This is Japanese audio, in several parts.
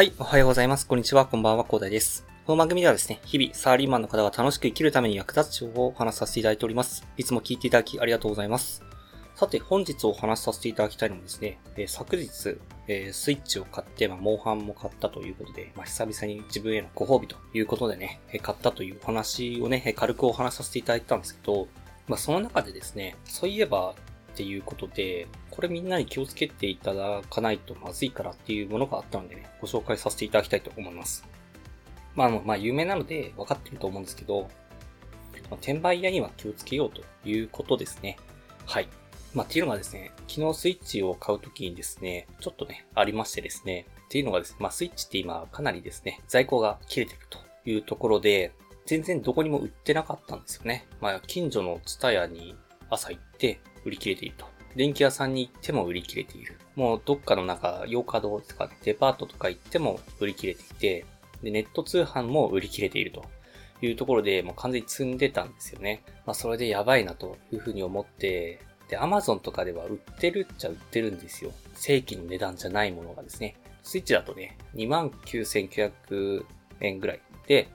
はい、おはようございます。こんにちは、こんばんは、コーダイです。この番組ではですね、日々、サラリーマンの方が楽しく生きるために役立つ情報をお話しさせていただいております。いつも聞いていただきありがとうございます。さて、本日お話しさせていただきたいのはですね、えー、昨日、えー、スイッチを買って、まあ、モンハンも買ったということで、まあ、久々に自分へのご褒美ということでね、えー、買ったというお話をね、軽くお話しさせていただいたんですけど、まあ、その中でですね、そういえばっていうことで、これみんなに気をつけていただかないとまずいからっていうものがあったのでね、ご紹介させていただきたいと思います。まあ、の、まあ、有名なので分かってると思うんですけど、転売屋には気をつけようということですね。はい。まあ、っていうのがですね、昨日スイッチを買うときにですね、ちょっとね、ありましてですね、っていうのがですね、まあ、スイッチって今かなりですね、在庫が切れてるというところで、全然どこにも売ってなかったんですよね。まあ、近所のツタヤに朝行って売り切れていると。電気屋さんに行っても売り切れている。もうどっかのなんか、洋華堂とかデパートとか行っても売り切れていて、で、ネット通販も売り切れているというところで、もう完全に積んでたんですよね。まあそれでやばいなというふうに思って、で、アマゾンとかでは売ってるっちゃ売ってるんですよ。正規の値段じゃないものがですね。スイッチだとね、29,900円ぐらいで、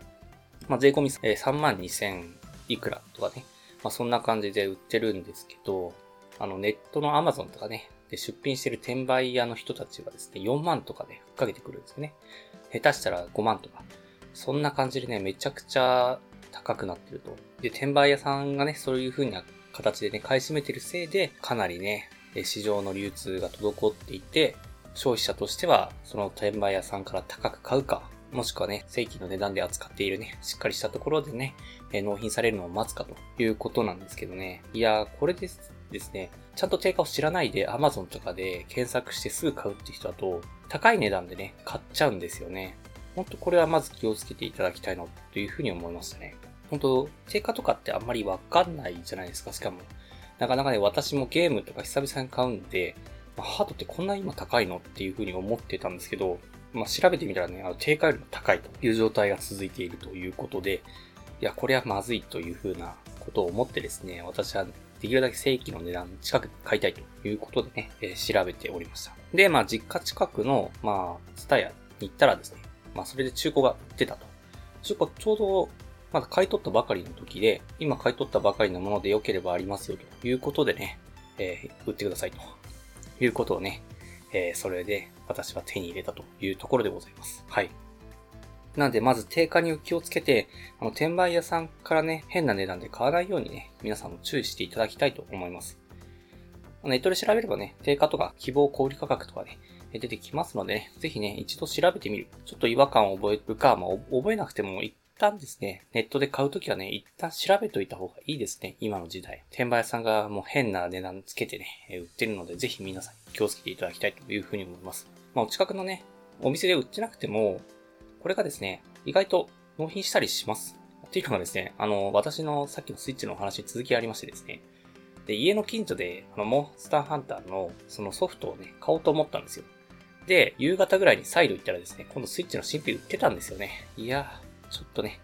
まあ税込み3万2000いくらとかね。まあそんな感じで売ってるんですけど、あのネットのアマゾンとかね、で出品してる転売屋の人たちはですね、4万とかでふっかけてくるんですよね。下手したら5万とか。そんな感じでね、めちゃくちゃ高くなってると。で、転売屋さんがね、そういう風な形でね、買い占めてるせいで、かなりね、市場の流通が滞っていて、消費者としては、その転売屋さんから高く買うか、もしくはね、正規の値段で扱っているね、しっかりしたところでね、え納品されるのを待つかということなんですけどね。いやーこれですですね、ちゃんと定価を知らないで Amazon とかで検索してすぐ買うって人だと、高い値段でね、買っちゃうんですよね。ほんとこれはまず気をつけていただきたいなというふうに思いましたね。本当定価とかってあんまりわかんないじゃないですか、しかも。なかなかね、私もゲームとか久々に買うんで、ハードってこんな今高いのっていうふうに思ってたんですけど、まあ、調べてみたらね、あの定価よりも高いという状態が続いているということで、いや、これはまずいというふうなことを思ってですね、私はできるだけ正規の値段近く買いたいということでね、えー、調べておりました。で、まあ、実家近くの、まあ、ツタヤに行ったらですね、まあ、それで中古が売ってたと。中古ちょうど、まだ買い取ったばかりの時で、今買い取ったばかりのもので良ければありますよということでね、えー、売ってくださいということをね、えー、それで私は手に入れたというところでございます。はい。なんで、まず定価に気をつけて、あの、転売屋さんからね、変な値段で買わないようにね、皆さんも注意していただきたいと思います。ネットで調べればね、定価とか希望小売価格とかね、出てきますので、ね、ぜひね、一度調べてみる。ちょっと違和感を覚えるか、まあ、覚えなくても一旦ですね、ネットで買うときはね、一旦調べといた方がいいですね、今の時代。転売屋さんがもう変な値段つけてね、売ってるので、ぜひ皆さん気をつけていただきたいというふうに思います。まあ、お近くのね、お店で売ってなくても、これがですね、意外と納品したりします。っていうのがですね、あの、私のさっきのスイッチのお話に続きありましてですね、で、家の近所で、あの、モンスターハンターの、そのソフトをね、買おうと思ったんですよ。で、夕方ぐらいに再度行ったらですね、今度スイッチの新品売ってたんですよね。いやちょっとね、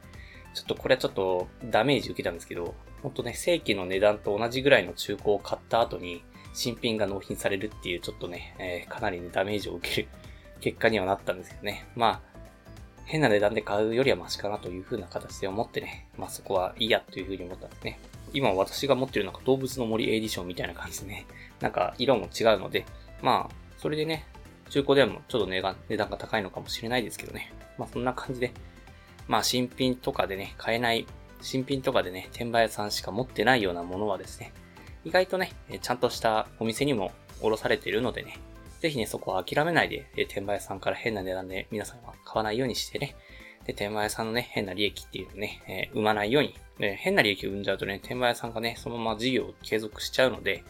ちょっとこれはちょっとダメージ受けたんですけど、ほんとね、正規の値段と同じぐらいの中古を買った後に、新品が納品されるっていう、ちょっとね、えー、かなりね、ダメージを受ける 結果にはなったんですけどね。まあ、変な値段で買うよりはマシかなという風な形で思ってね、まあそこはいいやという風に思ったんですね。今私が持ってるのが動物の森エディションみたいな感じでね、なんか色も違うので、まあ、それでね、中古でもちょっと値段が高いのかもしれないですけどね。まあそんな感じで、まあ新品とかでね、買えない、新品とかでね、転売屋さんしか持ってないようなものはですね、意外とね、ちゃんとしたお店にもおろされているのでね、ぜひね、そこは諦めないで、え転売屋さんから変な値段で皆さんは買わないようにしてね、で、転売屋さんのね、変な利益っていうのね、えー、生まないように、え変な利益を生んじゃうとね、転売屋さんがね、そのまま事業を継続しちゃうので、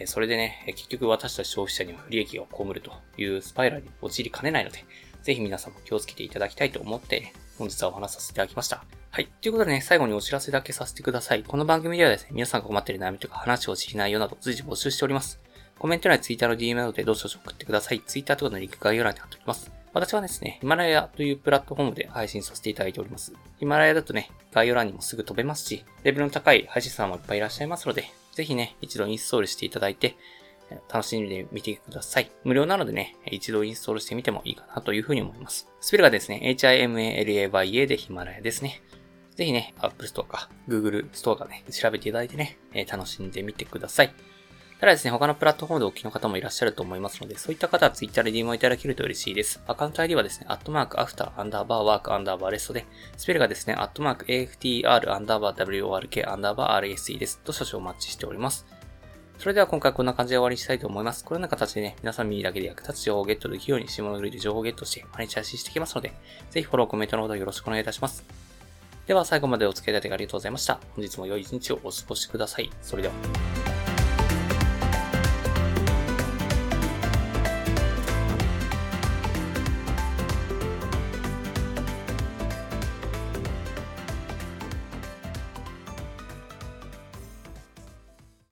えそれでね、結局私たち消費者には不利益を被るというスパイラルに陥りかねないので、ぜひ皆さんも気をつけていただきたいと思って、本日はお話しさせていただきました。はい。ということでね、最後にお知らせだけさせてください。この番組ではですね、皆さんが困っている悩みとか話を知りないようなど随時募集しております。コメント欄、ツイッターの DM などでどうしよう送ってください。ツイッターとかのリンク概要欄に貼っておきます。私はですね、ヒマラヤというプラットフォームで配信させていただいております。ヒマラヤだとね、概要欄にもすぐ飛べますし、レベルの高い配信さんもいっぱいいらっしゃいますので、ぜひね、一度インストールしていただいて、楽しんでみてください。無料なのでね、一度インストールしてみてもいいかなというふうに思います。スペルがですね、HIMALAYA でヒマラヤですね。ぜひね、Apple Store か Google Store かね、調べていただいてね、え楽しんでみてください。ただですね、他のプラットフォームでお聞きの方もいらっしゃると思いますので、そういった方は Twitter で DM をいただけると嬉しいです。アカウント ID はですね、アットマークアフターアンダーバーワークアンダーバーレストで、スペルがですね、アットマーク AFTR アンダーバー WORK アンダーバー RSE です。と少々お待ちしております。それでは今回こんな感じで終わりにしたいと思います。このような形でね、皆さん耳だけで役立つ情報をゲットできるように、下のグリで情報をゲットして毎日配信していきますので、ぜひフォロー、コメントのほどよろしくお願いいたします。では最後までお付き合いいただきありがとうございました。本日も良い一日をお過ごしください。それでは。